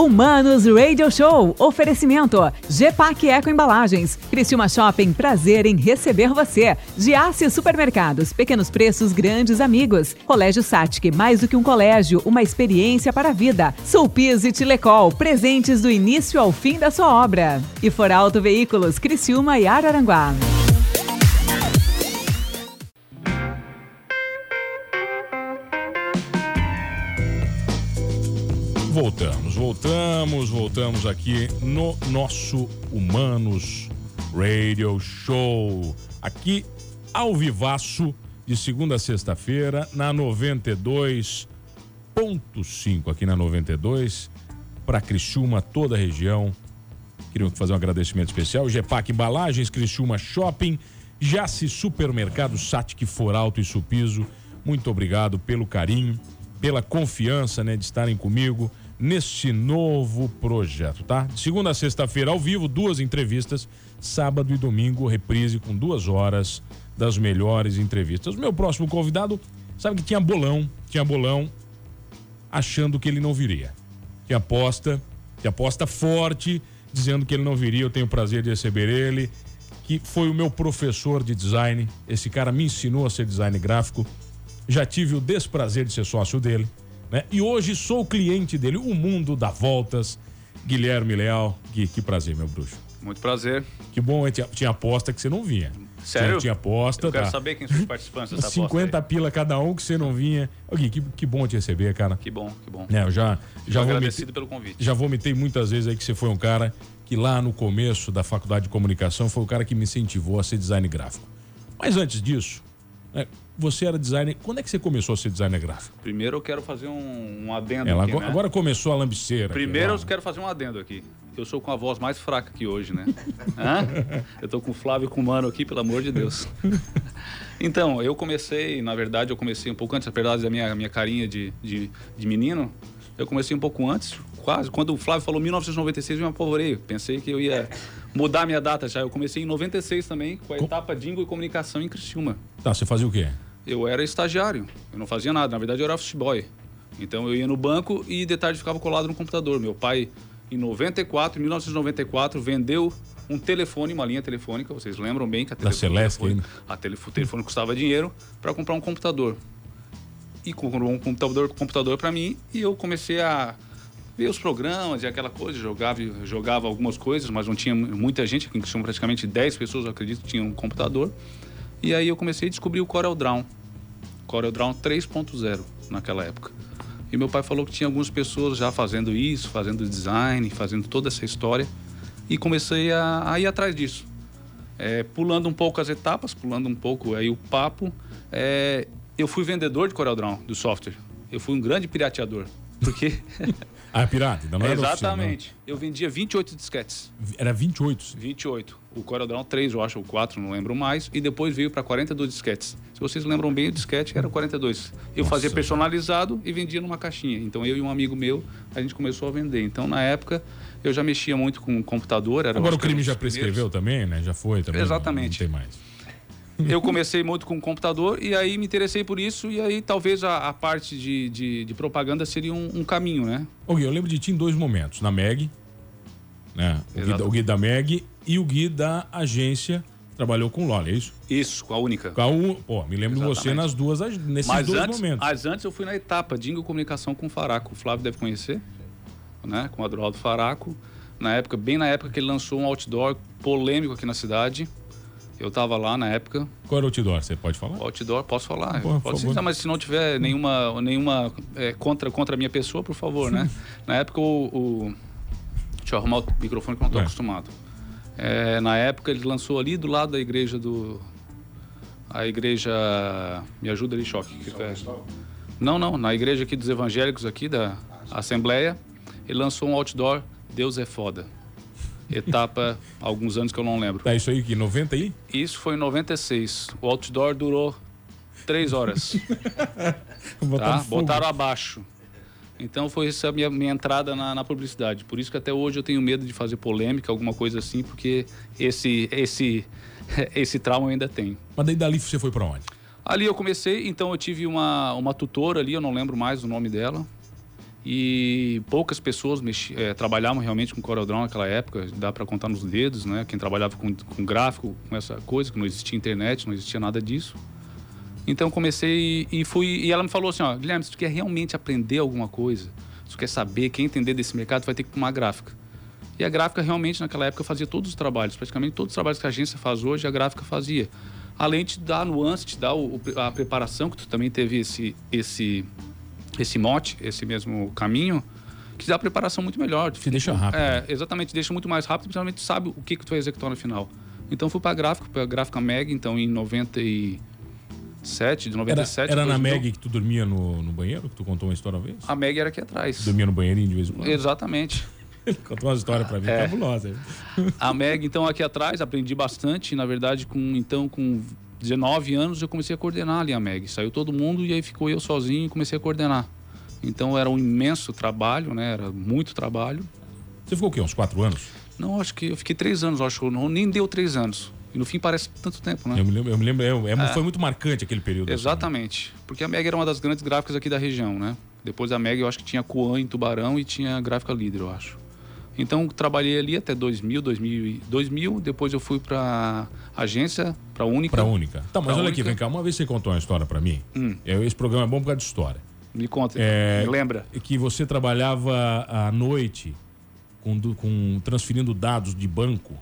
Humanos Radio Show. Oferecimento. GPAC Eco Embalagens. Criciúma Shopping. Prazer em receber você. Giasse Supermercados. Pequenos preços, grandes amigos. Colégio Satic. Mais do que um colégio, uma experiência para a vida. Sulpiz e Tilecol. Presentes do início ao fim da sua obra. E For Auto Veículos. Criciúma e Araranguá. Voltamos, voltamos, voltamos aqui no nosso Humanos Radio Show. Aqui ao vivaço, de segunda a sexta-feira, na 92.5, aqui na 92, para Criciúma, toda a região. Queria fazer um agradecimento especial. GEPAC Embalagens, Criciúma Shopping, Jace Supermercado, Satic Foralto e Supiso. Muito obrigado pelo carinho, pela confiança, né, de estarem comigo neste novo projeto, tá? Segunda a sexta-feira ao vivo, duas entrevistas, sábado e domingo, reprise com duas horas das melhores entrevistas. O meu próximo convidado, sabe que tinha bolão, tinha bolão, achando que ele não viria. Que aposta, que aposta forte, dizendo que ele não viria. Eu tenho o prazer de receber ele, que foi o meu professor de design. Esse cara me ensinou a ser design gráfico. Já tive o desprazer de ser sócio dele né? E hoje sou cliente dele, o mundo dá voltas. Guilherme Leal, que, que prazer, meu bruxo. Muito prazer. Que bom, tinha, tinha aposta que você não vinha. Sério? Tinha aposta. Eu quero tá. saber quem são os participantes dessa 50 aposta. pila cada um que você não vinha. Ô, Gui, que, que bom te receber, cara. Que bom, que bom. É, eu já, já agradecido vomitei, pelo convite. Já vomitei muitas vezes aí que você foi um cara que lá no começo da faculdade de comunicação foi o cara que me incentivou a ser design gráfico. Mas antes disso, né, você era designer. Quando é que você começou a ser designer gráfico? Primeiro eu quero fazer um, um adendo Ela aqui, agora, né? agora começou a lambiceira. Primeiro aqui, eu quero fazer um adendo aqui. Eu sou com a voz mais fraca aqui hoje, né? Eu tô com o Flávio e com o Mano aqui, pelo amor de Deus. Então, eu comecei, na verdade, eu comecei um pouco antes, apesar da minha, minha carinha de, de, de menino, eu comecei um pouco antes, quase. Quando o Flávio falou 1996, eu me apavorei. Pensei que eu ia mudar minha data já. Eu comecei em 96 também, com a etapa Dingo e Comunicação em Criciúma. Tá, você fazia o quê? Eu era estagiário, eu não fazia nada. Na verdade, eu era office boy. Então, eu ia no banco e de tarde ficava colado no computador. Meu pai, em 94, em 1994, vendeu um telefone, uma linha telefônica. Vocês lembram bem que a Da Celeste telefone, ainda. a telefone, o telefone custava dinheiro para comprar um computador. E comprou um computador, computador para mim e eu comecei a ver os programas e aquela coisa, jogava, jogava algumas coisas, mas não tinha muita gente, tinham praticamente 10 pessoas, eu acredito, tinham um computador. E aí eu comecei a descobrir o Corel Draw. Corel Draw 3.0 naquela época. E meu pai falou que tinha algumas pessoas já fazendo isso, fazendo design, fazendo toda essa história. E comecei a, a ir atrás disso. É, pulando um pouco as etapas, pulando um pouco aí o papo, é, eu fui vendedor de CorelDRAW, do software. Eu fui um grande pirateador. Porque. Ah, pirata, ainda não era oficial, Exatamente. Eu vendia 28 disquetes. não. Era 28. 28. O CorelDRAW 3, eu acho, ou 4, não lembro mais. E depois veio para 42 disquetes. Se vocês lembram bem, o disquete era 42. Eu Nossa, fazia personalizado e vendia numa caixinha. Então eu e um amigo meu, a gente começou a vender. Então na época eu já mexia muito com computador. Era, Agora o crime já primeiros. prescreveu também, né? Já foi também. não- Exatamente. Não, tem mais. Eu comecei muito com computador e aí me interessei por isso. E aí talvez a, a parte de, de, de propaganda seria um, um caminho, né? Ô Gui, eu lembro de ti em dois momentos. Na MEG, né? O Gui, o Gui da MEG e o Gui da agência trabalhou com o Loli, é isso? Isso, com a única. Com a U- Pô, me lembro de você nas duas, nesses Mas dois antes, momentos. mas antes eu fui na etapa Dingo Comunicação com o Faraco. O Flávio deve conhecer, né? Com o Adroaldo Faraco. Na época, bem na época que ele lançou um outdoor polêmico aqui na cidade. Eu estava lá na época. Qual era o outdoor? Você pode falar? O outdoor, posso falar? Por Pode citar, mas se não tiver nenhuma, nenhuma é, contra, contra a minha pessoa, por favor, né? na época, o, o- Deixa eu arrumar o microfone que eu não estou É. acostumado. É, na época, ele lançou ali do lado da igreja do... A igreja... Me ajuda ali, Choque. que que é? Não, não. Na igreja aqui dos evangélicos aqui, da Assembleia, ele lançou um outdoor Deus é foda. Etapa, alguns anos que eu não lembro. Tá isso aí que 90 aí? Isso foi em 96. O outdoor durou três horas. Botaram tá? Botaram abaixo. Então foi essa a minha, minha entrada na, na publicidade. Por isso que até hoje eu tenho medo de fazer polêmica, alguma coisa assim, porque esse, esse, esse trauma eu ainda tenho. Mas daí dali você foi pra onde? Ali eu comecei, então eu tive uma, uma tutora ali, eu não lembro mais o nome dela. E poucas pessoas mexi, é, trabalhavam realmente com CorelDRAW naquela época, dá para contar nos dedos, né? Quem trabalhava com, com gráfico, com essa coisa, que não existia internet, não existia nada disso. Então comecei e fui e ela me falou assim, ó, Guilherme, se tu quer realmente aprender alguma coisa, se tu quer saber, quer entender desse mercado, vai ter que uma gráfica. E a gráfica realmente naquela época fazia todos os trabalhos, praticamente todos os trabalhos que a agência faz hoje, a gráfica fazia. Além de dar nuance, de dar o, a preparação, que tu também teve esse, esse, esse mote, esse mesmo caminho, que dá a preparação muito melhor. Te deixa rápido. É, exatamente, deixa muito mais rápido, principalmente sabe o que, que tu vai executar no final. Então fui para a gráfica, para gráfica Meg, então em 90 e 7, de 97. Era, era na Meg que tu dormia no, no banheiro? Que tu contou uma história uma vez? A Meg era aqui atrás. Dormia no banheirinho de vez em quando? Exatamente. Contou uma história para mim é. cabulosa. A Meg, então, aqui atrás, aprendi bastante. Na verdade, com então com 19 anos, eu comecei a coordenar ali a Meg. Saiu todo mundo e aí ficou eu sozinho e comecei a coordenar. Então, era um imenso trabalho, né? Era muito trabalho. Você ficou o quê? Uns quatro anos? Não, acho que eu fiquei três anos, acho. Não, nem deu três anos. E no fim parece tanto tempo, né? Eu me lembro, eu me lembro é, é, foi muito marcante aquele período. Assim, né? Exatamente. Assim. Porque a Meg era uma das grandes gráficas aqui da região, né? Depois da Meg eu acho que tinha Coan em Tubarão e tinha a Gráfica Líder, eu acho. Então trabalhei ali até 2000, 2000, 2000 depois eu fui para agência, para Única. Para Única. Tá, mas olha Única. aqui, vem cá, uma vez você contou uma história para mim. Hum. Esse programa é bom por causa de história. Me conta, é, me lembra? Que você trabalhava à noite com, com transferindo dados de banco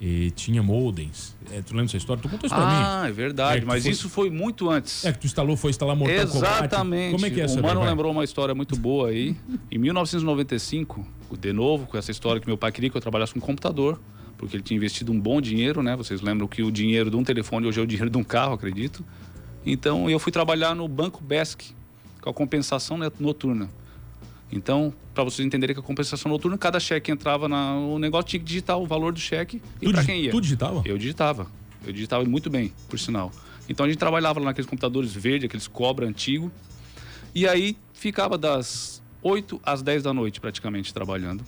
e tinha modems. É, tu lembra essa história? Tu contou isso pra ah, mim. Ah, é verdade. É, mas foi... isso foi muito antes. É que tu instalou, foi instalar Mortal Exatamente. Como é que é essa? O Mano lembrou uma história muito boa aí. em 1995, de novo, com essa história que meu pai queria que eu trabalhasse com computador, porque ele tinha investido um bom dinheiro, né? Vocês lembram que o dinheiro de um telefone hoje é o dinheiro de um carro, acredito. Então eu fui trabalhar no Banco Besc, com a compensação noturna. Então, para vocês entenderem que a compensação noturna, cada cheque entrava no negócio, tinha que digitar o valor do cheque e para quem ia. Tu digitava? Eu digitava. Eu digitava muito bem, por sinal. Então a gente trabalhava lá naqueles computadores verdes, aqueles cobra antigo. E aí ficava das 8 às 10 da noite praticamente trabalhando.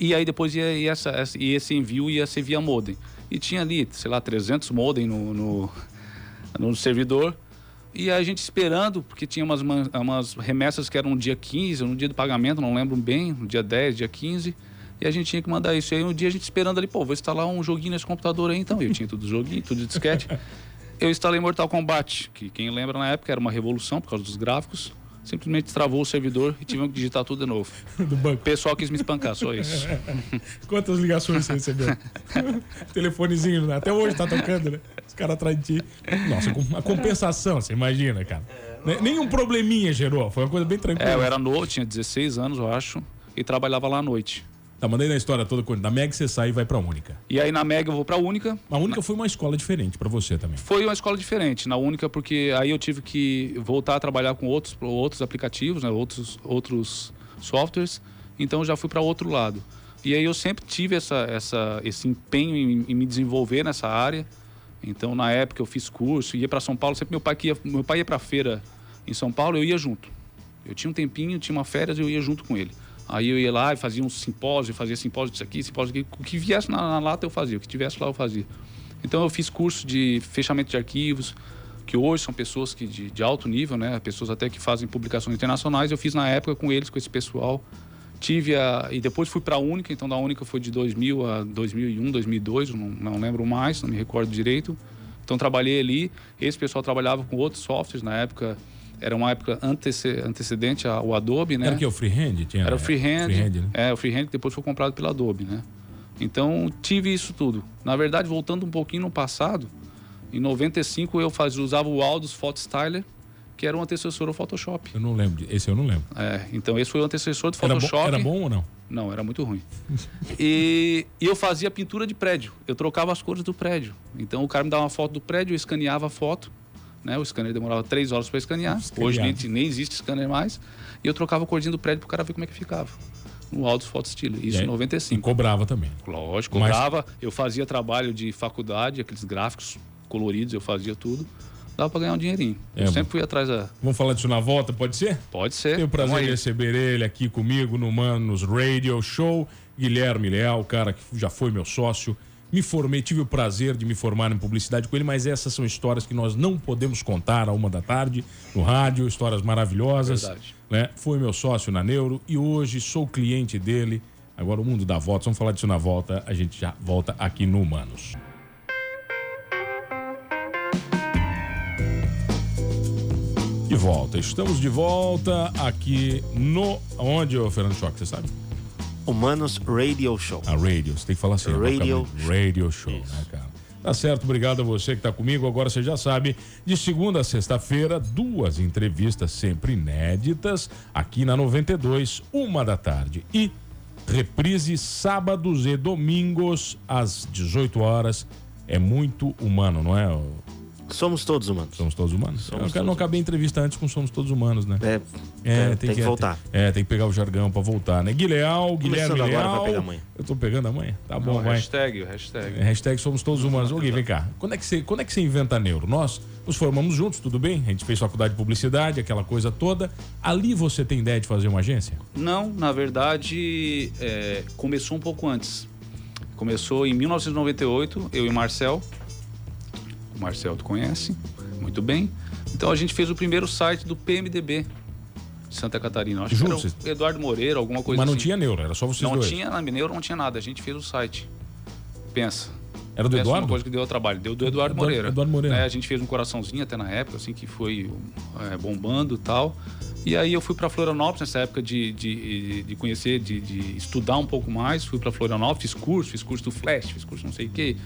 E aí depois ia, ia, essa, ia esse envio ia ser via modem. E tinha ali, sei lá, 300 modem no, no, no servidor. E a gente esperando, porque tinha umas, umas remessas que eram no dia 15, no dia do pagamento, não lembro bem, no dia 10, dia 15. E a gente tinha que mandar isso. E aí um dia a gente esperando ali, pô, vou instalar um joguinho nesse computador aí então. Eu tinha tudo joguinho, tudo de disquete. Eu instalei Mortal Kombat, que quem lembra na época era uma revolução por causa dos gráficos. Simplesmente travou o servidor e tivemos que digitar tudo de novo. Do banco. O pessoal quis me espancar, só isso. Quantas ligações você recebeu? Telefonezinho, né? até hoje tá tocando, né? Os caras atrás de ti. Nossa, a compensação, você imagina, cara. É, Nenhum probleminha gerou, foi uma coisa bem tranquila. É, eu era novo, tinha 16 anos, eu acho, e trabalhava lá à noite. Tá, mandei na história toda. Da Meg você sai e vai pra Única. E aí na Meg eu vou pra Única. A Única na... foi uma escola diferente para você também. Foi uma escola diferente. Na Única, porque aí eu tive que voltar a trabalhar com outros, outros aplicativos, né? outros, outros softwares. Então eu já fui para outro lado. E aí eu sempre tive essa, essa, esse empenho em, em me desenvolver nessa área. Então na época eu fiz curso, ia para São Paulo. Sempre meu pai, que ia, meu pai ia para feira em São Paulo, eu ia junto. Eu tinha um tempinho, tinha uma férias, eu ia junto com ele. Aí eu ia lá e fazia um simpósio, fazia simpósio disso aqui, simpósio aqui. O que viesse na, na, lata eu fazia, o que tivesse lá eu fazia. Então eu fiz curso de fechamento de arquivos, que hoje são pessoas que de, de alto nível, né? Pessoas até que fazem publicações internacionais. Eu fiz na época com eles, com esse pessoal. Tive a. E depois fui para a Única, então da Única foi de 2000 a 2001, 2002, não, não lembro mais, não me recordo direito. Então trabalhei ali. Esse pessoal trabalhava com outros softwares na época era uma época antecedente ao Adobe, né? Era que o Freehand tinha? Era o Freehand. freehand né? É, o Freehand que depois foi comprado pela Adobe, né? Então, tive isso tudo. Na verdade, voltando um pouquinho no passado, em 95 eu fazia, usava o Aldous Photostyler, que era um antecessor ao Photoshop. Eu não lembro, esse eu não lembro. É, então esse foi o antecessor do Photoshop. Era bom, era bom ou não? Não, era muito ruim. e, e, eu fazia pintura de prédio. Eu trocava as cores do prédio. Então o cara me dava uma foto do prédio, eu escaneava a foto né? O scanner demorava três horas para escanear. Hoje nem, nem existe scanner mais. E eu trocava a cordinha do prédio para o cara ver como é que ficava. No Altos Foto Estilo. Isso em 95. E cobrava também. Lógico, cobrava. Mas... Eu fazia trabalho de faculdade, aqueles gráficos coloridos, eu fazia tudo. Dava para ganhar um dinheirinho. É, eu sempre fui atrás da. Vamos falar disso na volta, pode ser? Pode ser. Tenho o prazer de receber ele aqui comigo no Manos Radio Show. Guilherme Leal, cara que já foi meu sócio Me formei, tive o prazer de me formar em publicidade com ele, mas essas são histórias que nós não podemos contar a uma da tarde no rádio, histórias maravilhosas. Verdade. Né? Foi meu sócio na Neuro e hoje sou cliente dele. Agora o mundo dá volta, vamos falar disso na volta, a gente já volta aqui no Humanos. De volta, estamos de volta aqui no. Onde, ô Fernando Choque, você sabe? Humanos Radio Show. A radio, você tem que falar assim. Radio Radio Show, né, cara? Tá certo, obrigado a você que tá comigo. Agora você já sabe, de segunda a sexta-feira, duas entrevistas sempre inéditas aqui na 92, uma da tarde. E reprise sábados e domingos às 18 horas. É muito humano, não é? Somos todos humanos. Somos todos humanos. Somos eu todos não acabei a entrevista antes com Somos Todos Humanos, né? É, É, tem, que, voltar. É, tem que pegar o jargão pra voltar, né? Guilherme, Guilherme agora, vai pegar. Eu tô pegando a manha? Tá bom, Não, vai. hashtag, hashtag. É, Hashtag somos todos humanos. Ô Gui, vem cá. Quando é, que você, quando é que você inventa neuro? Nós nos formamos juntos, tudo bem? A gente fez faculdade de publicidade, aquela coisa toda. Ali você tem ideia de fazer uma agência? Não, na verdade, é, começou um pouco antes. Começou em 1998, eu e Marcel. O Marcel tu conhece muito bem. Então a gente fez o primeiro site do PMDB de Santa Catarina. Acho Juntos? que era o Eduardo Moreira, alguma coisa Mas não assim. tinha neuro, era só vocês Não dois. tinha na Mineiro, não tinha nada. A gente fez o site. Pensa. Era do Pensa Eduardo? Uma coisa que deu trabalho. Deu do Eduardo, Eduardo- Moreira. Eduardo Moreira. Né, a gente fez um coraçãozinho até na época, assim, que foi é, bombando e tal. E aí eu fui para Florianópolis nessa época de, de, de conhecer, de, de estudar um pouco mais. Fui para Florianópolis, fiz curso, fiz curso do Flash, fiz curso não sei o quê.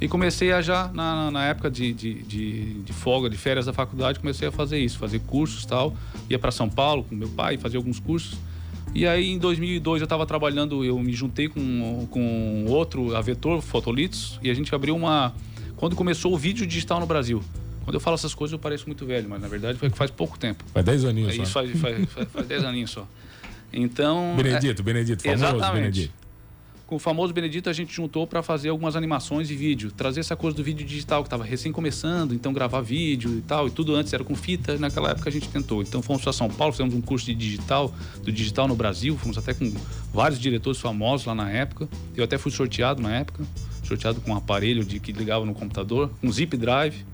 E comecei a já, na, na época de, de, de, de folga, de férias da faculdade, comecei a fazer isso, fazer cursos tal. Ia para São Paulo com meu pai, fazer alguns cursos. E aí, em 2002, eu estava trabalhando, eu me juntei com, com outro, a Vetor Fotolitos, e a gente abriu uma. Quando começou o vídeo digital no Brasil. Quando eu falo essas coisas, eu pareço muito velho, mas na verdade foi faz pouco tempo. Faz 10 aninhos Isso só. faz, faz, faz, faz 10 aninhos só. Então. Benedito, Benedito, famoso Exatamente. Benedito. Com o famoso Benedito, a gente juntou para fazer algumas animações e vídeo. Trazer essa coisa do vídeo digital, que estava recém começando, então gravar vídeo e tal. E tudo antes era com fita. Naquela época a gente tentou. Então fomos para São Paulo, fizemos um curso de digital, do digital no Brasil. Fomos até com vários diretores famosos lá na época. Eu até fui sorteado na época. Sorteado com um aparelho de, que ligava no computador. Um zip drive.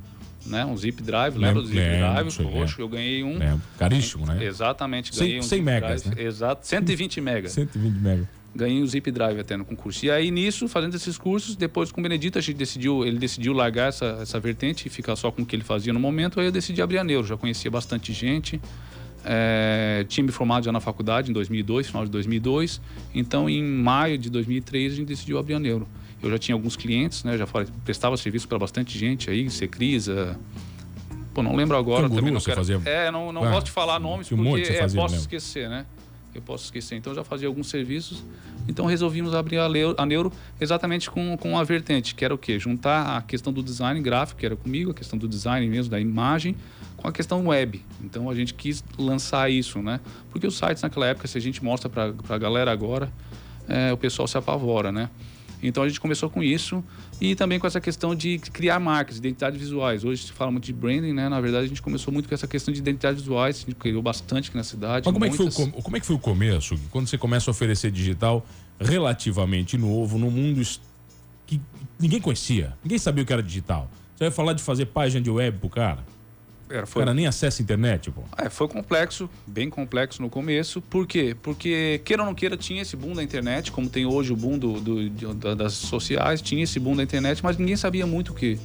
Né? Um zip drive, lembra do zip Lembro, drive? Poxa, eu ganhei um. É, caríssimo, né? Exatamente, ganhei um 100 zip megas, drive. né? Exato, 120 megas. 120 mega. Ganhei o Zip Drive até no concurso. E aí, nisso, fazendo esses cursos, depois com o Benedito, a gente decidiu, ele decidiu largar essa, essa vertente e ficar só com o que ele fazia no momento. Aí eu decidi abrir a Neuro. Já conhecia bastante gente. É, tinha me formado já na faculdade em 2002, final de 2002. Então, em maio de 2003, a gente decidiu abrir a Neuro. Eu já tinha alguns clientes, né? Já falei, prestava serviço para bastante gente aí, Secrisa. Pô, não lembro agora. Canguru, também não quero... fazia? É, não, não Ah, gosto de falar nomes um monte porque é, posso mesmo. esquecer, né? Eu posso esquecer. Então já fazia alguns serviços. Então resolvimos abrir a, Leu- a Neuro exatamente com, com a vertente, que era o quê? Juntar a questão do design gráfico, que era comigo, a questão do design mesmo, da imagem, com a questão web. Então a gente quis lançar isso, né? Porque os sites naquela época, se a gente mostra para a galera agora, é, o pessoal se apavora, né? Então a gente começou com isso e também com essa questão de criar marcas, identidades visuais. Hoje se fala muito de branding, né? Na verdade a gente começou muito com essa questão de identidades visuais, a gente criou bastante aqui na cidade. Mas como é, que foi o, muitas. com- como é que foi o começo? Gui? Quando você começa a oferecer digital relativamente novo, num mundo que ninguém conhecia, ninguém sabia o que era digital. Você vai falar de fazer página de web pro cara? Era, O foi, cara nem acessa a internet, pô. é, foi complexo, bem complexo no começo. Por quê? Porque, queira ou não queira, tinha esse boom da internet, como tem hoje o boom do, do- da- das sociais, tinha esse boom da internet, mas ninguém sabia muito o que,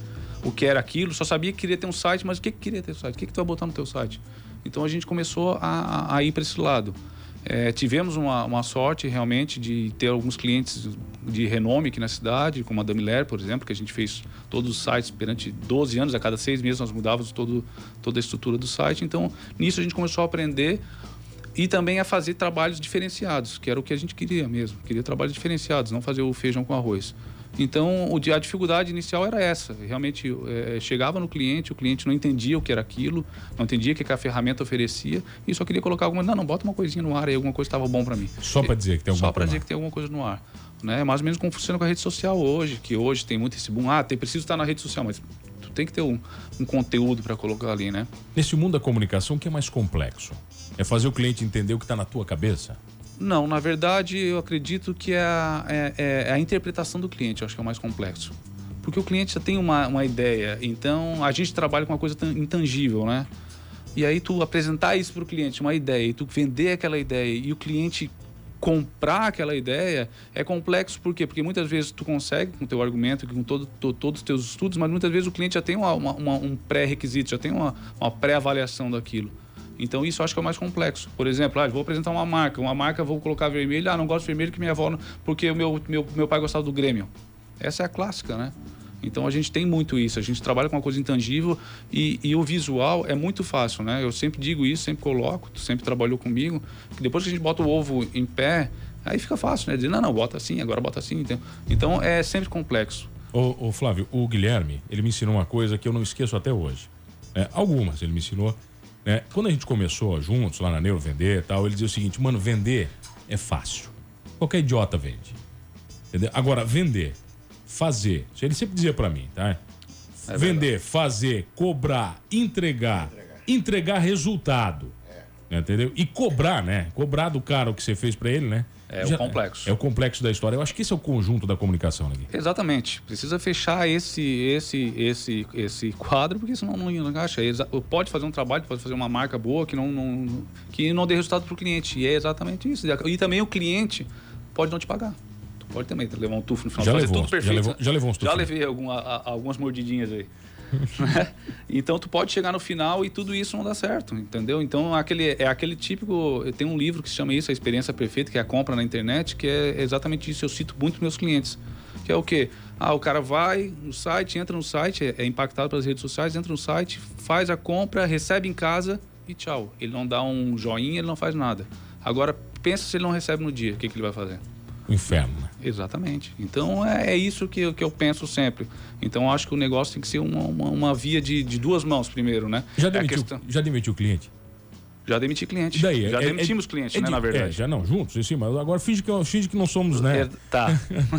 o que era aquilo, só sabia que queria ter um site, mas o que, que queria ter um site? O que, que tu vai botar no teu site? Então a gente começou a, a- a ir para esse lado. É, tivemos uma, uma sorte realmente de ter alguns clientes de renome aqui na cidade, como a Damiler, por exemplo, que a gente fez todos os sites perante 12 anos, a cada seis meses nós mudávamos todo, toda a estrutura do site. Então, nisso a gente começou a aprender e também a fazer trabalhos diferenciados, que era o que a gente queria mesmo. Queria trabalhos diferenciados, não fazer o feijão com arroz. Então, a dificuldade inicial era essa. Realmente, eh, chegava no cliente, o cliente não entendia o que era aquilo, não entendia o que, a ferramenta oferecia e só queria colocar alguma... Não, não, bota uma coisinha no ar aí, alguma coisa estava bom para mim. Só pra dizer que tem alguma Só para dizer que tem alguma coisa no ar. Né? Mais ou menos como funciona com a rede social hoje, que hoje tem muito esse boom. Ah, tem, preciso estar na rede social, mas tu tem que ter um, um conteúdo para colocar ali, né? Nesse mundo da comunicação, o que é mais complexo? É fazer o cliente entender o que está na tua cabeça? Não, na verdade, eu acredito que é a, é, é- é a interpretação do cliente, eu acho que é o mais complexo. Porque o cliente já tem uma, uma ideia, então a gente trabalha com uma coisa tan- intangível, né? E aí tu apresentar isso para o cliente, uma ideia, e tu vender aquela ideia, e o cliente comprar aquela ideia, é complexo. Por quê? Porque muitas vezes tu consegue com o teu argumento, com todo, to- todos os teus estudos, mas muitas vezes o cliente já tem uma- uma- um pré-requisito, já tem uma, uma pré-avaliação daquilo. Então isso acho que é o mais complexo. Por exemplo, ah, vou apresentar uma marca, uma marca vou colocar vermelho, ah, não gosto de vermelho que minha avó, não- porque o meu, meu, meu pai gostava do Grêmio. Essa é a clássica, né? Então a gente tem muito isso, a gente trabalha com uma coisa intangível e, e o visual é muito fácil, né? Eu sempre digo isso, sempre coloco, tu sempre trabalhou comigo, que depois que a gente bota o ovo em pé, aí fica fácil, né? Dizer, não, não, bota assim, agora bota assim. Então, então é sempre complexo. Ô, ô, Flávio, o Guilherme, ele me ensinou uma coisa que eu não esqueço até hoje. É, algumas ele me ensinou. Né? Quando a gente começou juntos lá na Neuro vender e tal, ele dizia o seguinte, mano, vender é fácil. Qualquer idiota vende. Entendeu? Agora, vender, fazer. Isso ele sempre dizia pra mim, tá? vender, fazer, cobrar, entregar, entregar resultado. Entendeu? E cobrar, né? Cobrar do cara o que você fez pra ele, né? É o complexo. É o complexo da história. Eu acho que esse é o conjunto da comunicação, né? Exatamente. Precisa fechar esse esse esse esse quadro, porque senão não encaixa. Pode fazer um trabalho, pode fazer uma marca boa que não, não que não dê resultado para o cliente. E é exatamente isso. E também o cliente pode não te pagar. Tu pode também levar um tufo no final. Já levou tudo perfeito. já levou- já levou uns Já tufos. levei alguma- algumas mordidinhas aí. Né? então tu pode chegar no final e tudo isso não dá certo, entendeu? Então aquele é aquele típico, tem um livro que se chama isso, a experiência perfeita, que é a compra na internet, que é exatamente isso, eu cito muito meus clientes. Que é o quê? Ah, o cara vai no site, entra no site, é, é impactado pelas redes sociais, entra no site, faz a compra, recebe em casa e tchau. Ele não dá um joinha, ele não faz nada. Agora pensa se ele não recebe no dia, o que, que ele vai fazer? O inferno, né? Exatamente. Então é, é isso que, eu- que eu penso sempre. Então acho que o negócio tem que ser uma, uma, uma via de, de duas mãos primeiro, né? Já É demitiu, questão- já demitiu o cliente? Já demiti cliente. Daí? já É- demitimos é- clientes, é né, na É, verdade. já não, juntos, em cima. Agora finge que, finge que não somos, né? É, tá.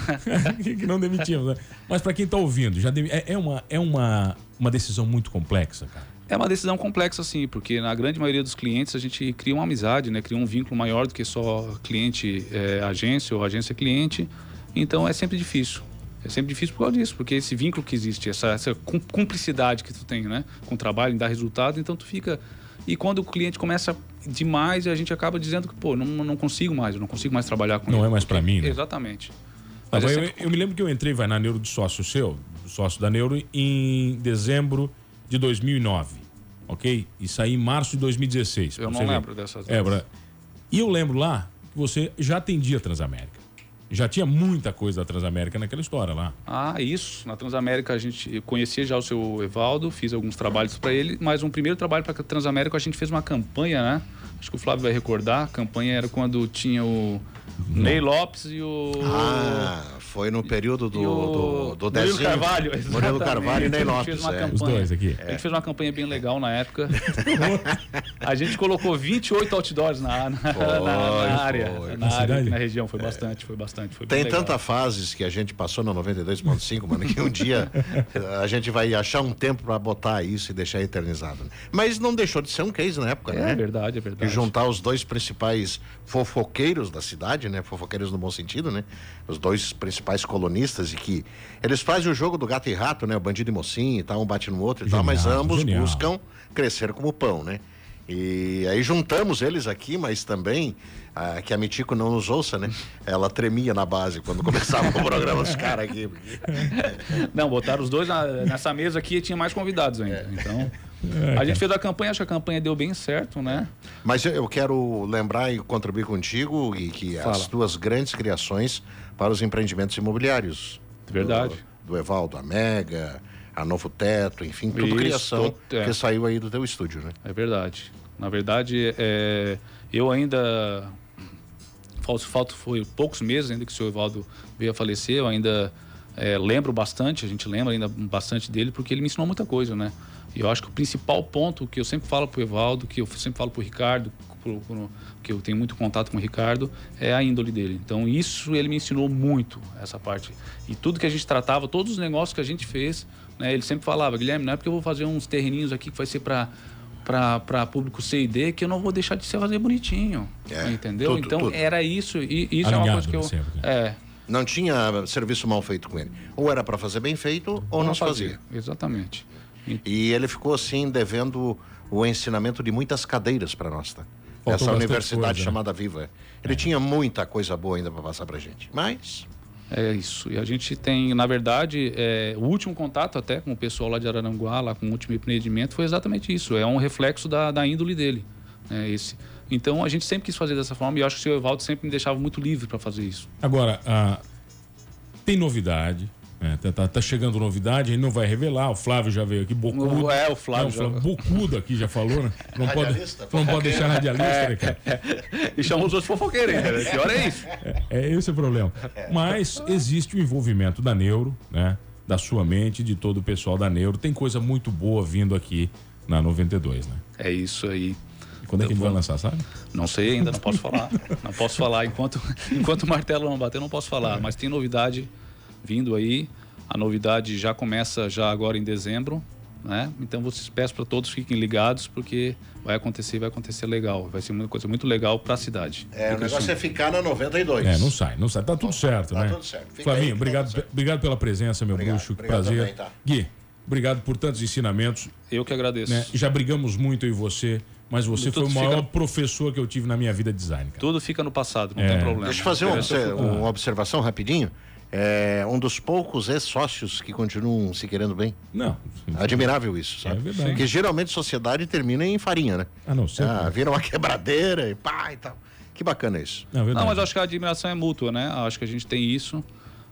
que não demitimos, né? Mas pra quem tá ouvindo, já é, é uma, é uma, uma decisão muito complexa, cara. É uma decisão complexa, sim, porque na grande maioria dos clientes a gente cria uma amizade, né? Cria um vínculo maior do que só cliente-agência ou agência-cliente. Então é sempre difícil. É sempre difícil por causa disso, porque esse vínculo que existe, essa, essa cum- cumplicidade que tu tem, né? Com o trabalho, em dar resultado, então tu fica... E quando o cliente começa demais, a gente acaba dizendo que, pô, não, não consigo mais, eu não consigo mais trabalhar com Não ele. é mais pra mim, né? Exatamente. Mas mas é eu, sempre- eu me lembro que eu entrei, vai, na Neuro de sócio seu, sócio da Neuro, em dezembro de 2009, ok? E saí em março de 2016. Eu não ver. lembro dessas É, E eu lembro lá que você já atendia a Transamérica. Já tinha muita coisa da Transamérica naquela história lá. Ah, isso. Na Transamérica a gente conhecia já o seu Evaldo, fiz alguns trabalhos para ele, mas um primeiro trabalho para a Transamérica a gente fez uma campanha, né? Acho que o Flávio vai recordar. A campanha era quando tinha o Ney Lopes e o. Ah, foi no período do, e o do, do Murilo. Carvalho. Murilo. Carvalho e Ney Lopes. é. Os dois aqui. A gente fez uma campanha bem legal na época. a gente colocou 28 outdoors na, na, Foi, na- na área. foi. Na, Na área, na região. Foi bastante, foi bastante. Foi Tem legal. tanta fases que a gente passou na 92.5, mano, que um dia a gente vai achar um tempo pra botar isso e deixar eternizado. né? Mas não deixou de ser um case na época, É né? verdade, é E verdade. juntar os dois principais fofoqueiros da cidade, né? Fofoqueiros no bom sentido, né? Os dois principais colonistas e que eles fazem o jogo do gato e rato, né? O bandido e mocinho e tal, um bate no outro e tal, mas Genial, ambos genial. buscam crescer como pão, né? E aí juntamos eles aqui, mas também ah, que a Mitico não nos ouça, né? Ela tremia na base quando começava o programa dos caras aqui. porque- Não, botaram os dois na- nessa mesa aqui e tinha mais convidados ainda. Então, a gente fez a campanha, acho que a campanha deu bem certo, né? Mas eu- quero lembrar e contribuir contigo e que as Fala. tuas grandes criações para os empreendimentos imobiliários. Verdade. Do, do Evaldo, a Mega, a Novo Teto, enfim, tudo Isso, criação to- é. que saiu aí do teu estúdio, né? É verdade. Na verdade, é, eu ainda. Falta, falta foi poucos meses ainda que o seu Evaldo veio a falecer. Eu ainda é, lembro bastante, a gente lembra ainda bastante dele, porque ele me ensinou muita coisa, né? E eu acho que o principal ponto que eu sempre falo pro Evaldo, que eu sempre falo pro Ricardo, pro, pro- que eu tenho muito contato com o Ricardo, é a índole dele. Então, isso ele me ensinou muito, essa parte. E tudo que a gente tratava, todos os negócios que a gente fez, né? Ele sempre falava, Guilherme, não é porque eu vou fazer uns terreninhos aqui que vai ser para para público C e D que eu não vou deixar de ser fazer bonitinho. É, entendeu? tudo, então tudo. era isso. E isso é uma Alinhado coisa que eu. sempre. É. Não tinha serviço mal feito com ele. Ou era para fazer bem feito, ou não, se fazia. Exatamente. E- ele ficou assim devendo o ensinamento de muitas cadeiras para nós, tá? Faltou Essa universidade coisa, né? chamada Viva. Ele tinha muita coisa boa ainda para passar pra gente. Mas É isso. E a gente tem, na verdade, é, o último contato até com o pessoal lá de Araranguá, lá com o último empreendimento, foi exatamente isso. É um reflexo da, da índole dele. Né, esse. Então a gente sempre quis fazer dessa forma e eu acho que o seu Evaldo sempre me deixava muito livre para fazer isso. Agora, ah, tem novidade. Né? Tá, tá- tá chegando novidade, ele não vai revelar. O Flávio já veio aqui, bocudo. É, o Flávio Não, já- bocudo aqui já falou, né? Não pode, não pode deixar radialista, né, cara? E chamou os outros fofoqueiros né? Pior é isso. É esse o problema. Mas existe o envolvimento da Neuro, né? Da sua mente, de todo o pessoal da Neuro. Tem coisa muito boa vindo aqui na 92, né? É isso aí. Quando é que ele vai lançar, sabe? Não sei ainda, não posso falar. Não posso falar. Enquanto, enquanto o martelo não bater, não posso falar. Mas tem novidade vindo aí. A novidade já começa já agora em dezembro. Né? Então vocês peço para todos fiquem ligados porque vai acontecer, vai acontecer legal. Vai ser uma coisa muito legal para a cidade. é, o negócio é ficar na 92. É, não sai, não sai. Tá tudo certo, tá né? tudo certo. Fica aí Flavinho, que tá obrigado, obrigado pela presença, meu Obrigado, bruxo. Obrigado prazer. também, tá. Gui, obrigado por tantos ensinamentos. Eu que agradeço. né? Já brigamos muito eu e você, mas você foi o maior fica- professor que eu tive na minha vida de design, cara. Tudo fica no passado, não É. tem problema. Deixa eu fazer uma observação rapidinho. É um dos poucos ex-sócios que continuam se querendo bem. Não. Admirável isso, sabe? É verdade. Porque geralmente sociedade termina em farinha, né? Ah, não, sempre. Ah, vira uma quebradeira e pá e tal. Que bacana isso. Não, é verdade. Não, mas acho que a admiração é mútua, né? Acho que a gente tem isso.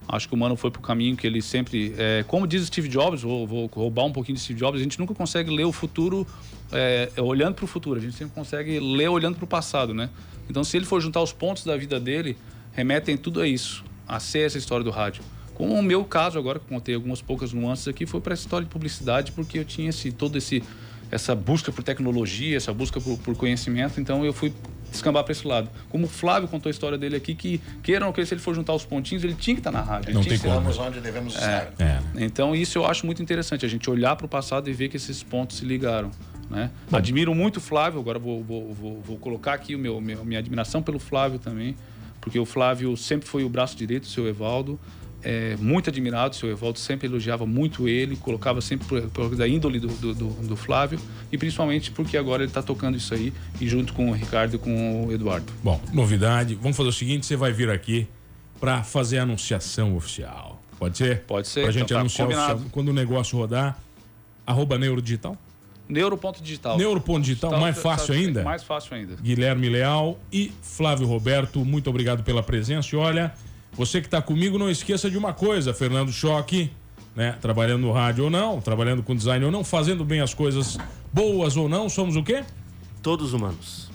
Acho que o Mano foi pro caminho que ele sempre. é, como diz Steve Jobs, vou, vou roubar um pouquinho de Steve Jobs, a gente nunca consegue ler o futuro é, olhando para o futuro, a gente sempre consegue ler olhando para o passado, né? Então, se ele for juntar os pontos da vida dele, remetem tudo a isso, a ser essa história do rádio. Como o meu caso agora, que eu contei algumas poucas nuances aqui, foi para essa história de publicidade, porque eu tinha esse, todo esse essa busca por tecnologia, essa busca por, por conhecimento, então eu fui descambar para esse lado. Como o Flávio contou a história dele aqui, que queira ou não queira, se ele for juntar os pontinhos, ele tinha que estar na rádio. ele Não tem como. onde devemos estar. É. então isso eu acho muito interessante, a gente olhar para o passado e ver que esses pontos se ligaram. Né? Admiro muito o Flávio, agora vou, vou, vou, vou colocar aqui o meu, meu- minha admiração pelo Flávio também, porque o Flávio sempre foi o braço direito do seu Evaldo, é, muito admirado, o seu Evaldo sempre elogiava muito ele, colocava sempre por, por da índole do, do, do- Flávio, e principalmente porque agora ele está tocando isso aí, e junto com o Ricardo e com o Eduardo. Bom, novidade. Vamos fazer o seguinte: você vai vir aqui para fazer a anunciação oficial. Pode ser? Pode ser, Pra então gente tá anunciar oficial. quando o negócio rodar. Arroba Neurodigital. Neuro.digital. Neuro.digital, mais fácil ainda? Mais fácil ainda. Guilherme Leal e Flávio Roberto, muito obrigado pela presença. E olha, você que está comigo, não esqueça de uma coisa, Fernando Choque, né? Trabalhando no rádio ou não, trabalhando com design ou não, fazendo bem as coisas boas ou não, somos o quê? Todos humanos.